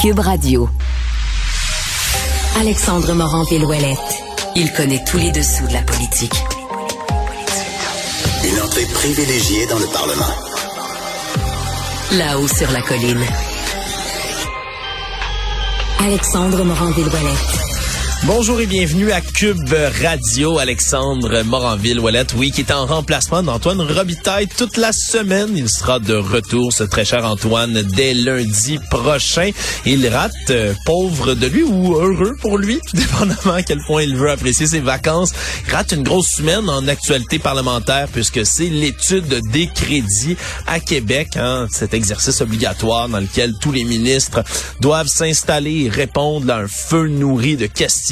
Cube Radio. Alexandre Morand-Villouellette. Il connaît tous les dessous de la politique. Une entrée privilégiée dans le Parlement. Là-haut sur la colline. Alexandre Morand-Villouellette. Bonjour et bienvenue à Cube Radio. Alexandre Moranville-Ouellette, oui, qui est en remplacement d'Antoine Robitaille toute la semaine. Il sera de retour, ce très cher Antoine, dès lundi prochain. Il rate, euh, pauvre de lui ou heureux pour lui, tout dépendamment à quel point il veut apprécier ses vacances. Rate une grosse semaine en actualité parlementaire puisque c'est l'étude des crédits à Québec, hein, cet exercice obligatoire dans lequel tous les ministres doivent s'installer et répondre à un feu nourri de questions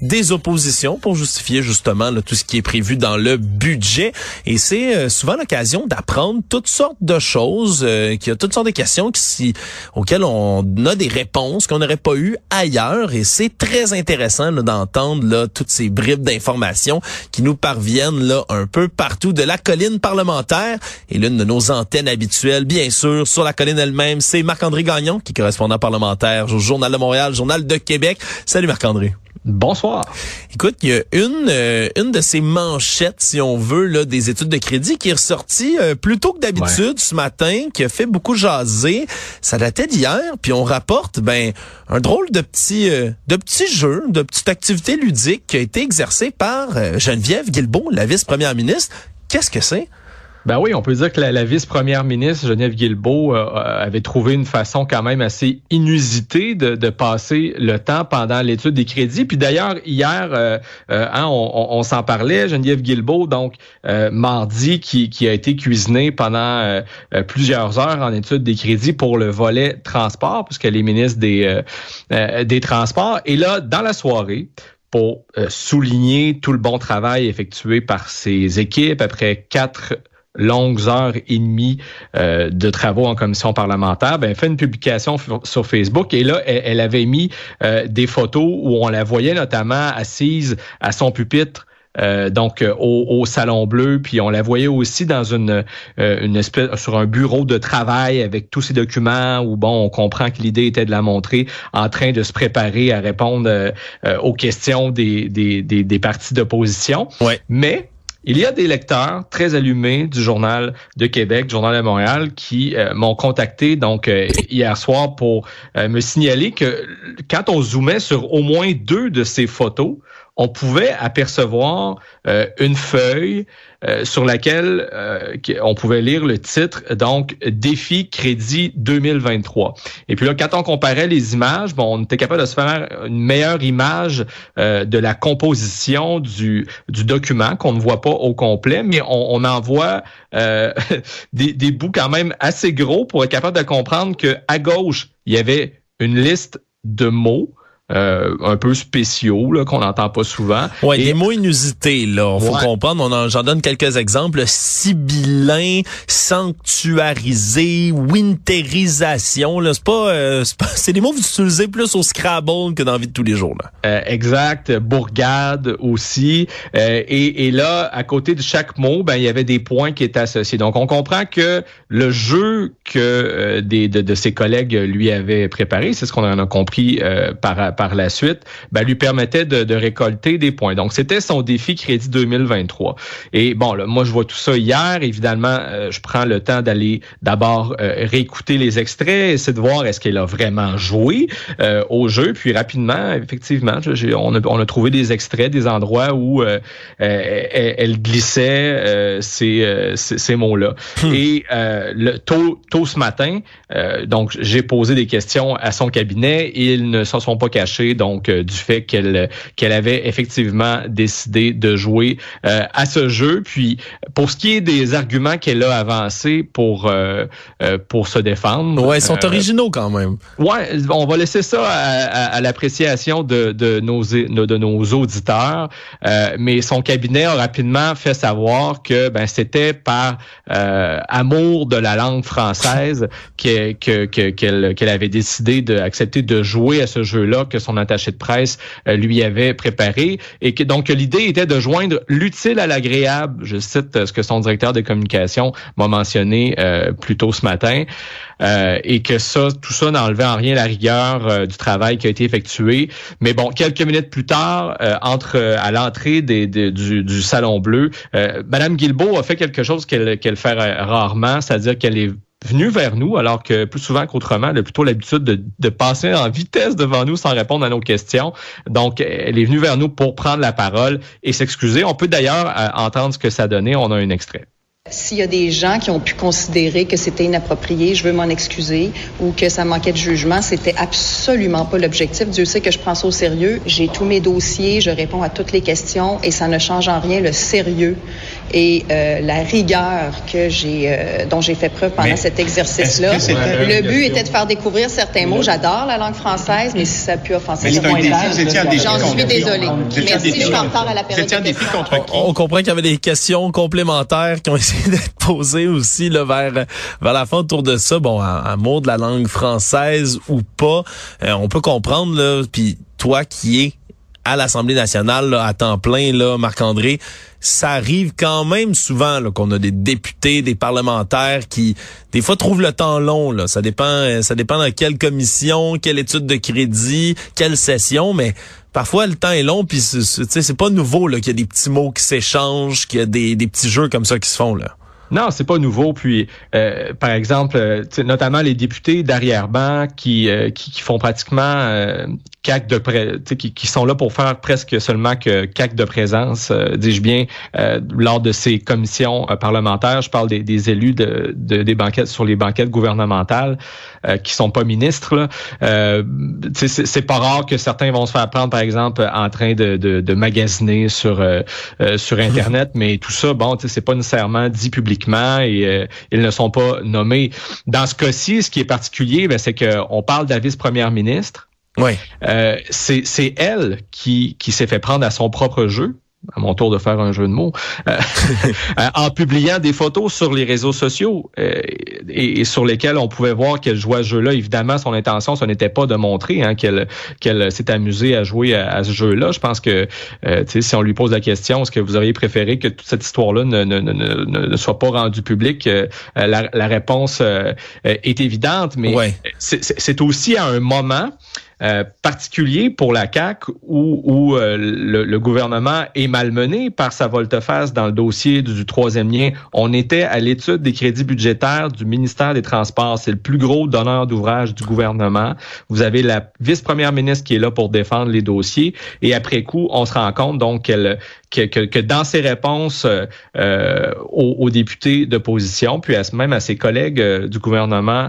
des oppositions pour justifier justement tout ce qui est prévu dans le budget. Et c'est euh, souvent l'occasion d'apprendre toutes sortes de choses, euh, qu'il y a toutes sortes de questions qui, auxquelles on a des réponses qu'on n'aurait pas eues ailleurs. Et c'est très intéressant d'entendre toutes ces bribes d'informations qui nous parviennent là un peu partout de la colline parlementaire. Et l'une de nos antennes habituelles, bien sûr, sur la colline elle-même, c'est Marc-André Gagnon, qui est correspondant parlementaire au Journal de Montréal, Journal de Québec. Salut Marc-André. Bonsoir. Écoute, il y a une euh, une de ces manchettes, si on veut, là, des études de crédit qui est ressortie euh, plus tôt que d'habitude ce matin, qui a fait beaucoup jaser. Ça datait d'hier, puis on rapporte ben un drôle de petit euh, de petit jeu, de petite activité ludique qui a été exercée par Geneviève Guilbeault, la vice-première ministre. Qu'est-ce que c'est? Ben oui, on peut dire que la, vice-première ministre Geneviève Guilbeault euh, euh, avait trouvé une façon quand même assez inusitée de, passer le temps pendant l'étude des crédits. Puis d'ailleurs, hier, euh, hein, on, s'en parlait, Geneviève Guilbeault, donc mardi, qui, qui, a été cuisinée pendant plusieurs heures en étude des crédits pour le volet transport, puisqu'elle est ministre des, des Transports. Et là, dans la soirée, pour souligner tout le bon travail effectué par ses équipes après quatre longues heures et demie euh, de travaux en commission parlementaire, ben, elle fait une publication sur Facebook et là, elle, avait mis euh, des photos où on la voyait notamment assise à son pupitre euh, donc au, salon bleu, puis on la voyait aussi dans une, une espèce sur un bureau de travail avec tous ces documents où bon, on comprend que l'idée était de la montrer en train de se préparer à répondre aux questions des, des, des, des partis d'opposition. Ouais. Mais il y a des lecteurs très allumés du Journal de Québec, du Journal de Montréal, qui euh, m'ont contacté donc euh, hier soir pour euh, me signaler que quand on zoomait sur au moins deux de ces photos, on pouvait apercevoir une feuille euh, sur laquelle euh, on pouvait lire le titre, donc Défi Crédit 2023. Et puis là, quand on comparait les images, bon, on était capable de se faire une meilleure image euh, de la composition du, du document qu'on ne voit pas au complet, mais on, on en voit des, des bouts quand même assez gros pour être capable de comprendre que à gauche, il y avait une liste de mots euh, un peu spéciaux là, qu'on n'entend pas souvent. Ouais, des mots inusités là, faut comprendre. On j'en donne quelques exemples. Sibyllin, sanctuarisé, winterisation. Là, c'est pas, euh, c'est des mots que vous utilisez plus au Scrabble que dans la vie de tous les jours là. Euh, exact. Bourgade aussi. et, et là, à côté de chaque mot, ben il y avait des points qui étaient associés. Donc on comprend que le jeu que des de, de, ses collègues lui avaient préparé, c'est ce qu'on en a compris par par la suite, ben, lui permettait de, récolter des points. Donc, c'était son défi crédit 2023. Et bon, là, moi, je vois tout ça hier. Évidemment, euh, je prends le temps d'aller d'abord euh, réécouter les extraits, essayer de voir est-ce qu'elle a vraiment joué euh, au jeu. Puis rapidement, effectivement, on, a, on, a, trouvé des extraits, des endroits où elle, glissait ces, ces, mots-là. Hmm. Et le, tôt, tôt ce matin, donc j'ai posé des questions à son cabinet. Ils ne s'en sont pas cachés donc euh, du fait qu'elle qu'elle avait effectivement décidé de jouer euh, à ce jeu. Puis pour ce qui est des arguments qu'elle a avancés pour euh, pour se défendre, ouais, ils sont originaux quand même. Ouais, on va laisser ça à, l'appréciation de, de nos de nos auditeurs, mais son cabinet a rapidement fait savoir que ben c'était par amour de la langue française qu'elle que, qu'elle avait décidé d'accepter de jouer à ce jeu-là, que son attaché de presse lui avait préparé. Et que donc l'idée était de joindre l'utile à l'agréable. Je cite ce que son directeur de communication m'a mentionné plus tôt ce matin. et que ça, tout ça n'enlevait en rien la rigueur du travail qui a été effectué. Mais bon, quelques minutes plus tard, entre à l'entrée du, salon bleu, Madame Guilbeault a fait quelque chose qu'elle qu'elle fait rarement, c'est-à-dire qu'elle est venue vers nous, alors que plus souvent qu'autrement, elle a plutôt l'habitude de, de, passer en vitesse devant nous sans répondre à nos questions. Donc, elle est venue vers nous pour prendre la parole et s'excuser. On peut d'ailleurs euh, entendre ce que ça donnait. On a un extrait. S'il y a des gens qui ont pu considérer que c'était inapproprié, je veux m'en excuser ou que ça manquait de jugement, c'était absolument pas l'objectif. Dieu sait que je prends ça au sérieux. J'ai tous mes dossiers, je réponds à toutes les questions et ça ne change en rien le sérieux et euh, la rigueur que j'ai, euh, dont j'ai fait preuve pendant cet exercice-là. Le but était de faire découvrir certains mots. J'adore la langue française, mais si ça a pu offenser les pointages, j'en suis désolée. Merci, je suis en retard à la période. On comprend qu'il y avait des questions complémentaires qui ont d'être posées aussi là, vers, vers la fin autour de ça. Bon, un, mot de la langue française ou pas, euh, on peut comprendre, là, puis toi qui es à l'Assemblée nationale à temps plein, là, Marc-André, ça arrive quand même souvent qu'on a des députés, des parlementaires qui, des fois, trouvent le temps long. Là. Ça dépend, ça dépend dans quelle commission, quelle étude de crédit, quelle session, mais parfois le temps est long, puis c'est pas nouveau qu'il y a des petits mots qui s'échangent, qu'il y a des, des petits jeux comme ça qui se font. là. Non, c'est pas nouveau. Puis, euh, par exemple, euh, notamment les députés d'arrière-ban qui, euh, qui, qui, font pratiquement euh, CAC de pré qui, qui sont là pour faire presque seulement que CAC de présence, dis-je bien, lors de ces commissions parlementaires. Je parle des, des élus de, de, des banquettes sur les banquettes gouvernementales qui sont pas ministres. c'est pas rare que certains vont se faire prendre, par exemple, en train de, de, de magasiner sur sur Internet, mais tout ça, bon, c'est pas nécessairement dit publiquement et euh, ils ne sont pas nommés. Dans ce cas-ci, ce qui est particulier, ben, c'est qu'on parle de la vice-première ministre. Oui. Euh, c'est elle qui, qui s'est fait prendre à son propre jeu à mon tour de faire un jeu de mots, euh, en publiant des photos sur les réseaux sociaux euh, et, sur lesquels on pouvait voir qu'elle jouait à ce jeu-là. Évidemment, son intention, ce n'était pas de montrer hein, qu'elle qu'elle s'est amusée à jouer à, ce jeu-là. Je pense que euh, si on lui pose la question, est-ce que vous auriez préféré que toute cette histoire-là ne, ne, ne, ne, soit pas rendue publique, la, la, réponse est évidente, mais c'est aussi à un moment euh, particulier pour la CAC où, où euh, le, gouvernement est malmené par sa volte-face dans le dossier du, troisième lien. On était à l'étude des crédits budgétaires du ministère des Transports. C'est le plus gros donneur d'ouvrage du gouvernement. Vous avez la vice-première ministre qui est là pour défendre les dossiers. Et après coup, on se rend compte donc qu'elle que, que, que, dans ses réponses euh, aux, aux, députés d'opposition, puis à, même à ses collègues du gouvernement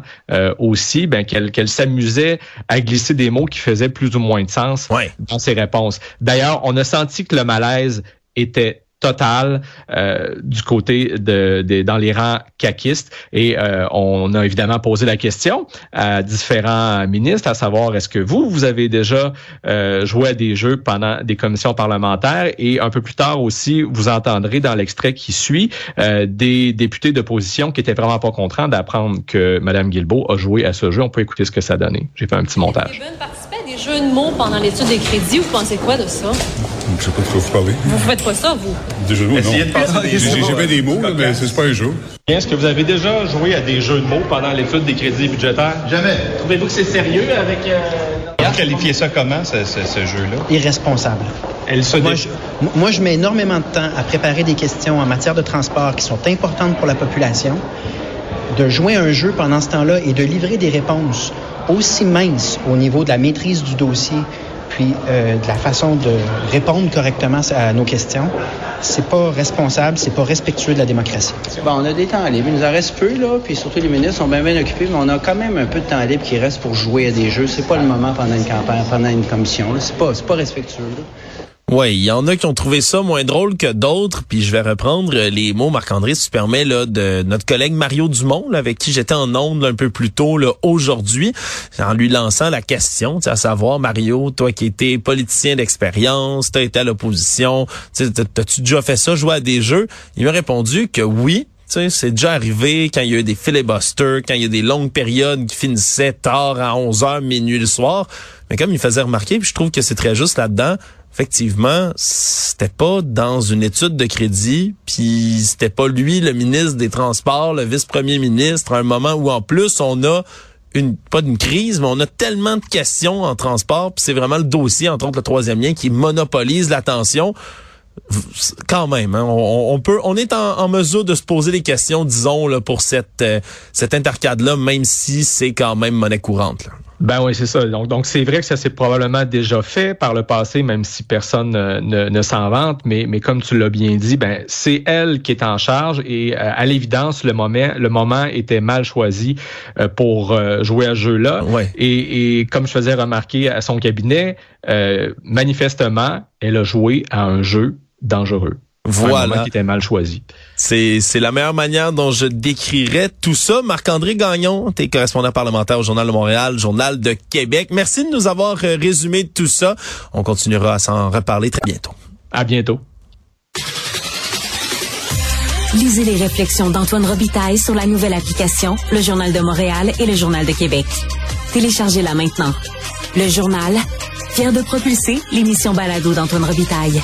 aussi, ben, qu'elle qu'elle s'amusait à glisser des mots qui faisait plus ou moins de sens dans ses réponses. D'ailleurs, on a senti que le malaise était total euh, du côté de, dans les rangs caquistes et euh, on a évidemment posé la question à différents ministres à savoir est-ce que vous vous avez déjà euh, joué à des jeux pendant des commissions parlementaires? Et un peu plus tard aussi vous entendrez dans l'extrait qui suit des députés d'opposition qui étaient vraiment pas contents d'apprendre que Mme Guilbeault a joué à ce jeu on peut écouter ce que ça donnait j'ai fait un petit montage des jeux de mots pendant l'étude des crédits. Vous pensez quoi de ça? Je sais pas de quoi vous parlez. Vous faites pas ça, vous? Des jeux de mots, non. J'ai fait des mots, mais c'est pas un jeu. Est-ce que vous avez déjà joué à des jeux de mots pendant l'étude des crédits budgétaires? Jamais. Trouvez-vous que c'est sérieux avec... Euh... Vous qualifiez ça comment, ce, ce, jeu-là? Irresponsable. Elle se moi, je, moi, je mets énormément de temps à préparer des questions en matière de transport qui sont importantes pour la population. De jouer un jeu pendant ce temps-là et de livrer des réponses aussi mince au niveau de la maîtrise du dossier, puis euh, de la façon de répondre correctement à nos questions, c'est pas responsable, c'est pas respectueux de la démocratie. Bon, on a des temps libres. Il nous en reste peu, là, puis surtout les ministres sont bien bien occupés, mais on a quand même un peu de temps libre qui reste pour jouer à des jeux. C'est pas le moment pendant une campagne, pendant une commission. C'est pas, pas respectueux. Oui, il y en a qui ont trouvé ça moins drôle que d'autres, puis je vais reprendre les mots, Marc-André, si tu permets, là, de notre collègue Mario Dumont, avec qui j'étais en onde un peu plus tôt aujourd'hui, en lui lançant la question, à savoir, Mario, toi qui étais politicien d'expérience, tu as été à l'opposition, t'as-tu déjà fait ça, jouer à des jeux? Il m'a répondu que oui, C'est déjà arrivé quand il y a eu des filibusters, quand il y a des longues périodes qui finissaient tard à 11h, minuit le soir. Mais comme il faisait remarquer, puis je trouve que c'est très juste là-dedans, effectivement, c'était pas dans une étude de crédit, puis c'était pas lui le ministre des Transports, le vice-premier ministre, à un moment où en plus on a une pas d'une crise, mais on a tellement de questions en transport, puis c'est vraiment le dossier, entre autres le troisième lien, qui monopolise l'attention. Quand même, hein, on, peut, on est en, mesure de se poser des questions, disons, là, pour cette, euh, cette intercade-là, même si c'est quand même monnaie courante. Ben oui, c'est ça. Donc, donc c'est vrai que ça s'est probablement déjà fait par le passé, même si personne ne, ne, s'en vante. Mais, mais comme tu l'as bien dit, ben c'est elle qui est en charge et euh, à l'évidence, le moment, le moment était mal choisi euh, pour euh, jouer à ce jeu-là. Et, et, comme je faisais remarquer à son cabinet, manifestement, elle a joué à un jeu dangereux. Voilà. qui était mal choisi. C'est, c'est la meilleure manière dont je décrirais tout ça. Marc-André Gagnon, t'es correspondant parlementaire au Journal de Montréal, Journal de Québec. Merci de nous avoir euh, résumé tout ça. On continuera à s'en reparler très bientôt. À bientôt. Lisez les réflexions d'Antoine Robitaille sur la nouvelle application Le Journal de Montréal et Le Journal de Québec. Téléchargez-la maintenant. Le journal, fier de propulser l'émission Balado d'Antoine Robitaille.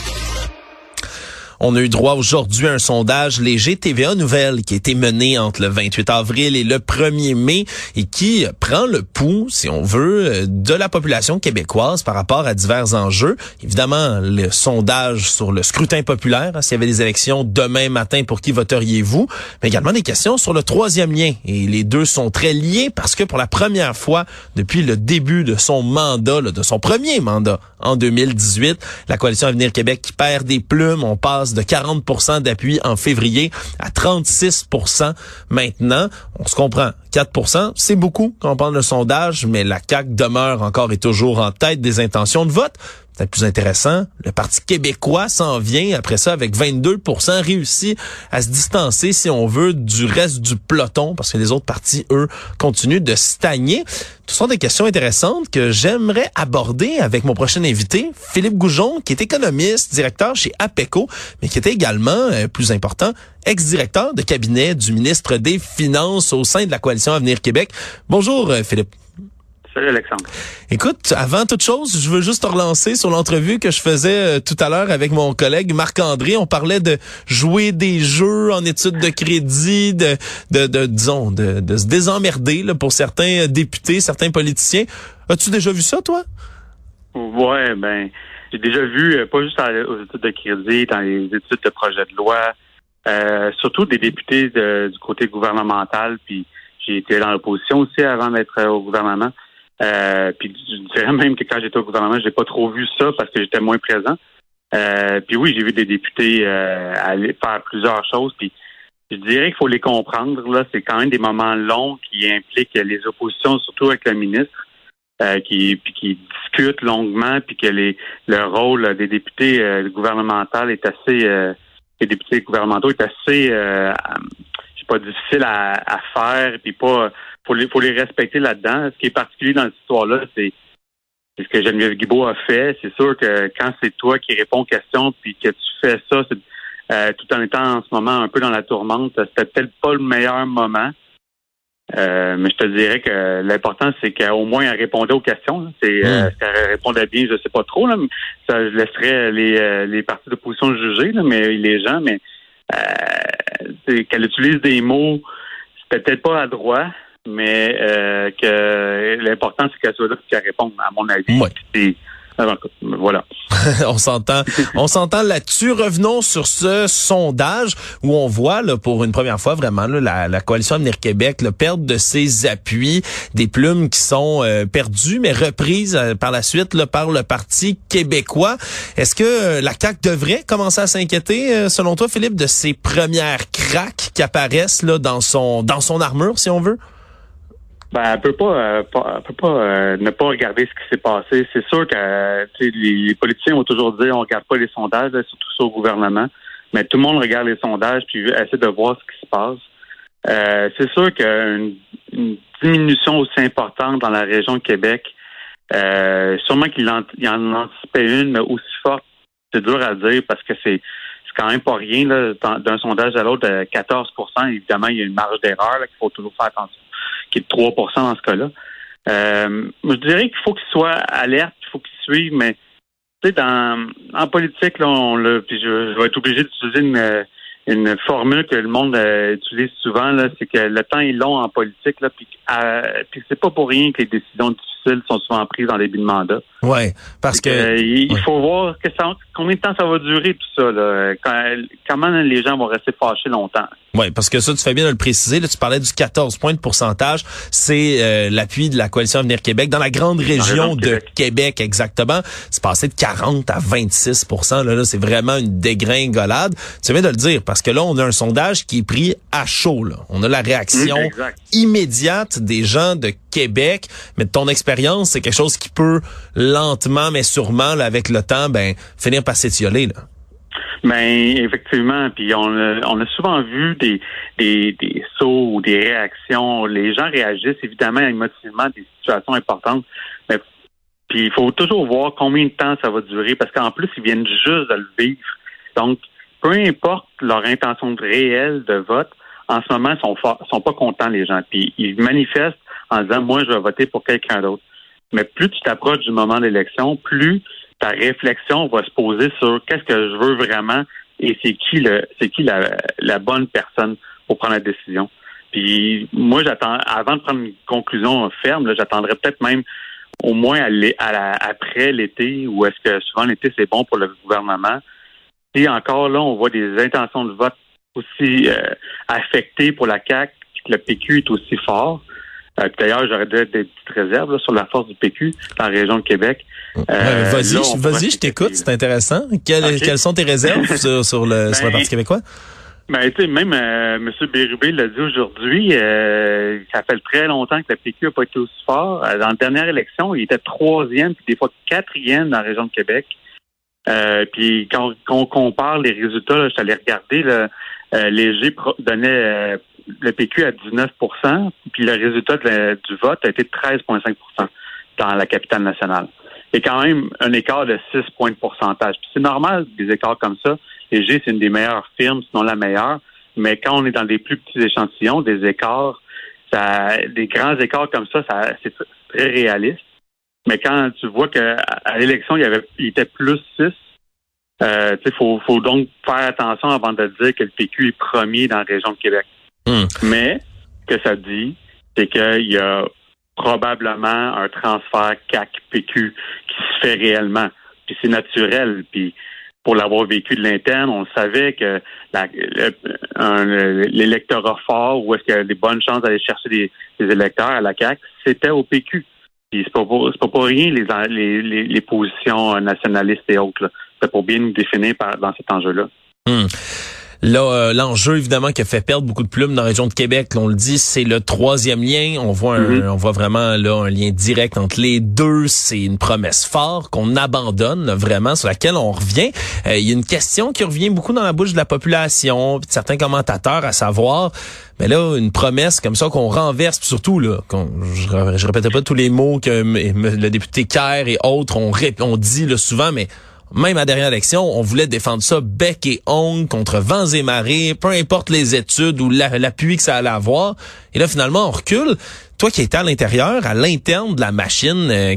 On a eu droit aujourd'hui à un sondage léger TVA Nouvelle qui a été mené entre le 28 avril et le 1er mai et qui prend le pouls, si on veut, de la population québécoise par rapport à divers enjeux. Évidemment, le sondage sur le scrutin populaire, hein, s'il y avait des élections demain matin, pour qui voteriez-vous? Mais également des questions sur le troisième lien. Et les deux sont très liés parce que pour la première fois depuis le début de son mandat, de son premier mandat en 2018, la coalition Avenir Québec qui perd des plumes, on passe de 40% d'appui en février à 36% maintenant. On se comprend. 4% c'est beaucoup quand on parle de sondage, mais la CAQ demeure encore et toujours en tête des intentions de vote peut plus intéressant, le Parti québécois s'en vient après ça avec 22% réussi à se distancer, si on veut, du reste du peloton, parce que les autres partis, eux, continuent de stagner. Ce sont des questions intéressantes que j'aimerais aborder avec mon prochain invité, Philippe Goujon, qui est économiste, directeur chez APECO, mais qui était également, euh, plus important, ex-directeur de cabinet du ministre des Finances au sein de la coalition Avenir Québec. Bonjour, euh, Philippe. Salut Alexandre. Écoute, avant toute chose, je veux juste te relancer sur l'entrevue que je faisais euh, tout à l'heure avec mon collègue Marc-André. On parlait de jouer des jeux en études de crédit, de, de, disons, de, de, se désemmerder là, pour certains députés, certains politiciens. As-tu déjà vu ça, toi? Ouais, ben, j'ai déjà vu, euh, pas juste aux études de crédit, dans les études de projet de loi, euh, surtout des députés du côté gouvernemental, puis j'ai été dans l'opposition aussi avant d'être au gouvernement. Euh, puis je dirais même que quand j'étais au gouvernement, j'ai pas trop vu ça parce que j'étais moins présent. Euh, puis oui, j'ai vu des députés euh, aller faire plusieurs choses. Puis je dirais qu'il faut les comprendre. Là, c'est quand même des moments longs qui impliquent les oppositions, surtout avec le ministre, euh, qui puis qui discutent longuement, puis que les le rôle des députés euh, gouvernementaux est assez les députés gouvernementaux est assez euh, pas difficile à, à faire, puis pas faut les, faut les respecter là-dedans. Ce qui est particulier dans cette histoire-là, c'est ce que Geneviève Guibault a fait. C'est sûr que quand c'est toi qui réponds aux questions, puis que tu fais ça euh, tout en étant en ce moment un peu dans la tourmente, c'était peut-être pas le meilleur moment. Euh, mais je te dirais que l'important, c'est qu'au moins elle répondait aux questions. C'est euh, qu'elle répondait bien, je sais pas trop. Là, ça je laisserais les, les partis d'opposition juger, là, mais les gens, mais qu'elle utilise des mots, c'est peut-être pas adroit, mais euh, que l'important, c'est qu'elle soit là qu'elle réponde, à mon avis. Voilà. on s'entend, on s'entend là-dessus. Revenons sur ce sondage où on voit là, pour une première fois vraiment la, la, coalition Avenir Québec là, perdre de ses appuis, des plumes qui sont euh, perdues mais reprises euh, par la suite là, par le Parti québécois. Est-ce que euh, la CAQ devrait commencer à s'inquiéter, selon toi, Philippe, de ces premières craques qui apparaissent là, dans son dans son armure, si on veut? Ben, elle peut pas, euh, peut pas euh, ne pas regarder ce qui s'est passé. C'est sûr que les, politiciens ont toujours dit on regarde pas les sondages, surtout sur le gouvernement, mais tout le monde regarde les sondages puis essaie de voir ce qui se passe. Euh, c'est sûr qu'une une diminution aussi importante dans la région de Québec, sûrement qu'il en, en anticipait une, mais aussi forte, c'est dur à dire parce que c'est quand même pas rien d'un sondage à l'autre de 14% Évidemment, il y a une marge d'erreur qu'il faut toujours faire attention, qui est de 3 dans ce cas-là. Euh, je dirais qu'il faut qu'il soit alerte, il faut qu'il suive, mais tu dans en politique, là, on le, puis je, vais être obligé d'utiliser une une formule que le monde euh, utilise souvent, là, c'est que le temps est long en politique, là, puis, euh, c'est pas pour rien que les décisions difficiles sont souvent prises dans début de mandat. Ouais, parce que euh, il faut voir que ça, combien de temps ça va durer tout ça. Là. comment les gens vont rester fâchés longtemps. Oui, parce que ça, tu fais bien de le préciser. Là, tu parlais du 14 points de pourcentage. C'est euh, l'appui de la coalition Avenir Québec dans la grande région de Québec. exactement. C'est passé de 40 à 26 Là, là c'est vraiment une dégringolade. Tu viens de le dire, parce que là, on a un sondage qui est pris à chaud. Là. On a la réaction immédiate des gens de Québec. Mais de ton expérience, c'est quelque chose qui peut lentement, mais sûrement, avec le temps, ben finir par s'étioler. Là. Ben effectivement, puis on a, souvent vu des, sauts ou des réactions. Les gens réagissent évidemment émotivement à des situations importantes, mais puis il faut toujours voir combien de temps ça va durer, parce qu'en plus ils viennent juste de le vivre. Donc peu importe leur intention réelle de vote, en ce moment ils sont sont pas contents les gens, puis ils manifestent en disant moi je vais voter pour quelqu'un d'autre. Mais plus tu t'approches du moment de l'élection, plus ta réflexion va se poser sur qu'est-ce que je veux vraiment et c'est qui le c'est qui la, la bonne personne pour prendre la décision. Puis moi, j'attends avant de prendre une conclusion ferme, j'attendrai peut-être même au moins à, après l'été, ou est-ce que souvent l'été c'est bon pour le gouvernement. Et encore là, on voit des intentions de vote aussi euh, affectées pour la CAC, puis que le PQ est aussi fort. Euh, D'ailleurs, j'aurais des petites réserves sur la force du PQ dans la région de Québec. Euh, vas-y, vas-y, je t'écoute, c'est intéressant. Quelles, sont tes réserves sur, le, sur le ben, Parti québécois? Ben, tu sais, même euh, M. Bérubé l'a dit aujourd'hui, euh, ça fait très longtemps que le PQ n'a pas été aussi fort. Euh, dans la dernière élection, il était troisième, puis des fois quatrième dans la région de Québec. Euh, puis quand, on compare les résultats, là, je t'allais regarder, là, euh, Léger donnait le PQ à 19% puis le résultat du vote a été de 13,5% dans la capitale nationale. C'est quand même un écart de 6 points de pourcentage. c'est normal, des écarts comme ça. Léger, c'est une des meilleures firmes, sinon la meilleure. Mais quand on est dans des plus petits échantillons, des écarts, ça, des grands écarts comme ça, ça c'est très réaliste. Mais quand tu vois qu'à l'élection, il y avait, il était plus 6, euh, il faut, faut donc faire attention avant de dire que le PQ est premier dans la région de Québec. Hmm. Mais, ce que ça dit, c'est qu'il y a probablement un transfert CAC-PQ qui se fait réellement. Puis c'est naturel. Puis pour l'avoir vécu de l'interne, on savait que l'électorat fort, ou est-ce qu'il y a des bonnes chances d'aller chercher des, électeurs à la CAC, c'était au PQ. Puis c'est pas pour, pas pour rien les, les, positions nationalistes et autres. C'est pour bien nous définir dans cet enjeu-là. Hmm. Là, euh, l'enjeu évidemment qui a fait perdre beaucoup de plumes dans la région de Québec, on le dit, c'est le troisième lien. On voit, mm-hmm. on voit vraiment là un lien direct entre les deux. C'est une promesse forte qu'on abandonne vraiment, sur laquelle on revient. Euh, il y a une question qui revient beaucoup dans la bouche de la population, de certains commentateurs, à savoir. Mais là, une promesse comme ça qu'on renverse, surtout là, je, je répète pas tous les mots que le député Kerr et autres ont, ont dit là, souvent, mais même à la dernière élection, on voulait défendre ça bec et ongle contre vents et marées, peu importe les études ou l'appui que ça allait avoir. Et là, finalement, on recule. Toi qui étais à l'intérieur, à l'interne de la machine euh,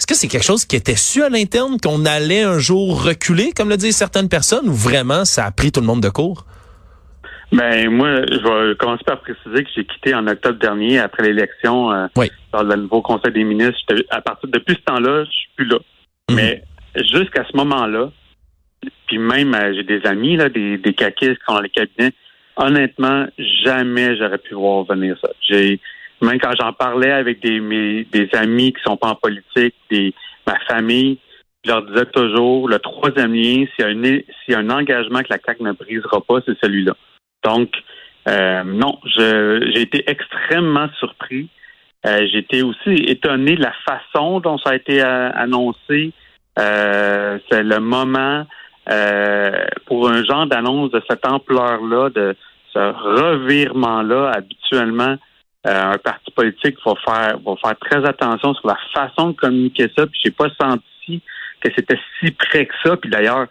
est-ce que c'est quelque chose qui était su à l'interne qu'on allait un jour reculer, comme le disent certaines personnes, ou vraiment ça a pris tout le monde de court? Ben moi, je vais commencer par préciser que j'ai quitté en octobre dernier après l'élection euh, dans le nouveau Conseil des ministres. À partir depuis ce temps-là, je suis plus là. Mhm. Mais jusqu'à ce moment-là, puis même euh, j'ai des amis, là, des, des caquistes qui sont dans les cabinets, honnêtement, jamais j'aurais pu voir venir ça. J'ai même quand j'en parlais avec des, mes, des amis qui sont pas en politique, des, ma famille, je leur disais toujours le troisième lien, s'il y a, un, engagement que la CAQ ne brisera pas, c'est celui-là. Donc, euh, non, j'ai été extrêmement surpris. Euh, j'ai été aussi étonné de la façon dont ça a été euh, annoncé. Euh, c'est le moment euh, pour un genre d'annonce de cette ampleur-là, de ce revirement-là, habituellement, euh, un parti politique va faire va faire très attention sur la façon de communiquer ça. Puis j'ai pas senti que c'était si près que ça. Puis d'ailleurs,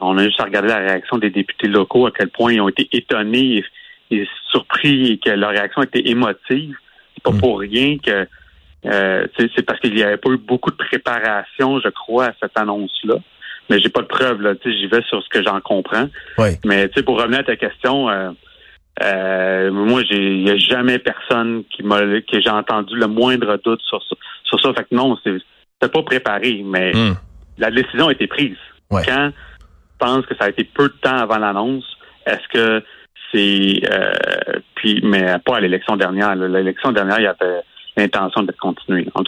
On a juste à regarder la réaction des députés locaux, à quel point ils ont été étonnés et, surpris et que leur réaction était émotive. C'est pas mm. pour rien que euh, c'est parce qu'il n'y avait pas eu beaucoup de préparation, je crois, à cette annonce-là. Mais j'ai pas de preuves, là. J'y vais sur ce que j'en comprends. Oui. Mais pour revenir à ta question, euh, euh, moi, il n'y a jamais personne qui m'a que j'ai entendu le moindre doute sur ça. Sur ça. Fait que non, c'est pas préparé, mais hmm. la décision a été prise. Quand je pense que ça a été peu de temps avant l'annonce, est-ce que c'est euh, puis mais pas à l'élection dernière. L'élection dernière, il y avait l'intention de continuer. En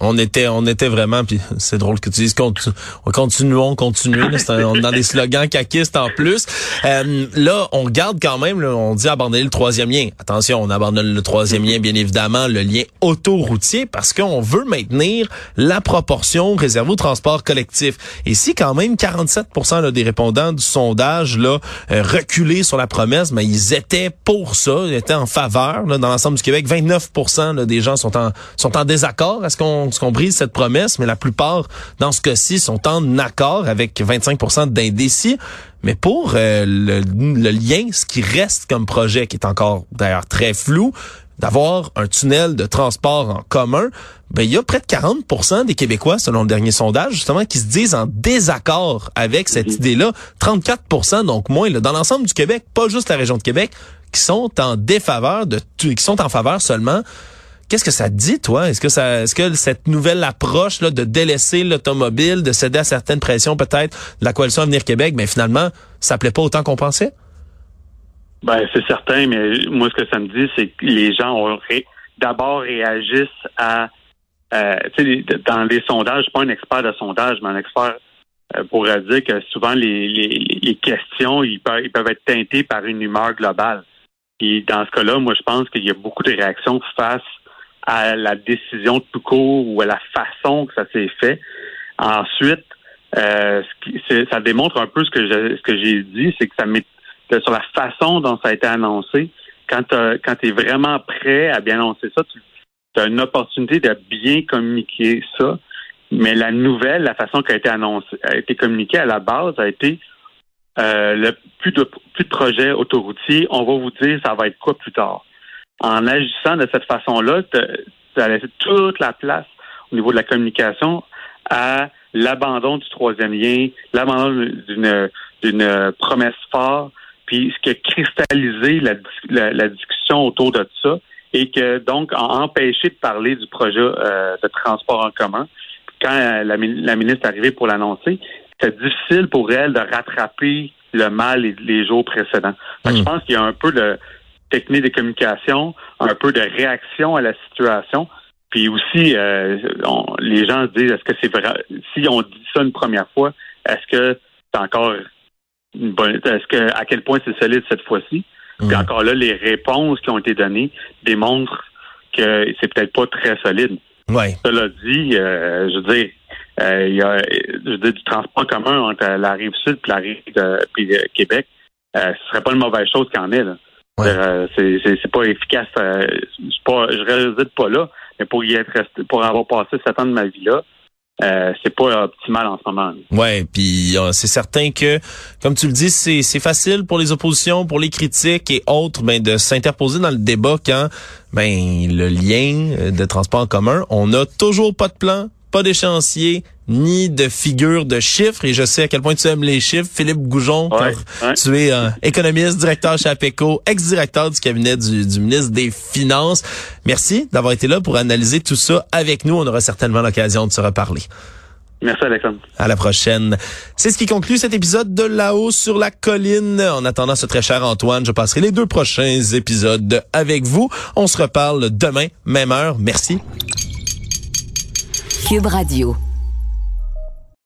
on était, on était vraiment, puis c'est drôle que tu dises continu, continuons, on est dans des slogans caquistes en plus. Euh, là, on garde quand même, on dit abandonner le troisième lien. Attention, on abandonne le troisième lien, bien évidemment, le lien autoroutier, parce qu'on veut maintenir la proportion réservée au transport collectif. Et si quand même 47 là, des répondants du sondage là euh, reculés sur la promesse, mais ils étaient pour ça, ils étaient en faveur là, dans l'ensemble du Québec. 29 là, des gens sont sont en, sont en désaccord. Est-ce qu'on qu'on brise cette promesse? Mais la plupart, dans ce cas-ci, sont en accord avec 25% d'indécis. Mais pour euh, le, le, lien, ce qui reste comme projet, qui est encore d'ailleurs très flou, d'avoir un tunnel de transport en commun, ben il y a près de 40% des Québécois, selon le dernier sondage, justement, qui se disent en désaccord avec cette idée-là. 34% donc moins, là, dans l'ensemble du Québec, pas juste la région de Québec, qui sont en défaveur de qui sont en faveur seulement Qu'est-ce que ça dit, toi? Est-ce que ça, est-ce que cette nouvelle approche là, de délaisser l'automobile, de céder à certaines pressions peut-être de la coalition Avenir Québec, mais ben, finalement, ça plaît pas autant qu'on pensait? Ben, c'est certain, mais moi, ce que ça me dit, c'est que les gens ont d'abord réagissent à euh, dans les sondages, je suis pas un expert de sondage, mais un expert euh, pourrait dire que souvent les, les, questions, ils peuvent, ils peuvent être teintées par une humeur globale. Et dans ce cas-là, moi, je pense qu'il y a beaucoup de réactions face à la décision tout court ou à la façon que ça s'est fait. Ensuite, euh, ça démontre un peu ce que ce que j'ai dit, c'est que ça met sur la façon dont ça a été annoncé. Quand quand tu es vraiment prêt à bien annoncer ça, tu as une opportunité de bien communiquer ça. Mais la nouvelle, la façon qu'elle a été annoncée, a été communiquée à la base, a été euh, le plus de plus de projets autoroutiers. On va vous dire ça va être quoi plus tard en agissant de cette façon-là, tu as laissé toute la place au niveau de la communication à l'abandon du troisième lien, l'abandon d'une promesse forte, puis ce qui a cristallisé la, discussion autour de ça et que donc a empêché de parler du projet euh, de transport en commun. Quand euh, la, ministre est arrivée pour l'annoncer, c'était difficile pour elle de rattraper le mal les, jours précédents. Je hmm. pense qu'il y a un peu de technique de communication, un peu de réaction à la situation. Puis aussi, euh, les gens se disent, est-ce que c'est vrai? Si on dit ça une première fois, est-ce que c'est encore une bonne, est-ce que, à quel point c'est solide cette fois-ci? Puis mm. encore là, les réponses qui ont été données démontrent que c'est peut-être pas très solide. Ouais. Cela dit, euh, je veux dire, euh, il y a je veux dire, du transport commun entre la rive sud et la rive de, puis Québec. ce serait pas une mauvaise chose qu'il en ait. Là. Euh, c'est pas efficace. Euh, pas, je réside pas là, mais pour y être resté, pour avoir passé sept ans de ma vie là, euh, c'est pas optimal en ce moment. Ouais, puis c'est certain que, comme tu le dis, c'est facile pour les oppositions, pour les critiques et autres, ben de s'interposer dans le débat quand ben le lien de transport en commun, on n'a toujours pas de plan, pas d'échéancier, ni de figure de chiffres. Et je sais à quel point tu aimes les chiffres. Philippe Goujon, tu es euh, économiste, directeur chez APECO, ex-directeur du cabinet du, ministre des Finances. Merci d'avoir été là pour analyser tout ça avec nous. On aura certainement l'occasion de se reparler. Merci Alexandre. À la prochaine. C'est ce qui conclut cet épisode de là-haut sur la colline. En attendant ce très cher Antoine, je passerai les deux prochains épisodes avec vous. On se reparle demain, même heure. Merci. Cube Radio.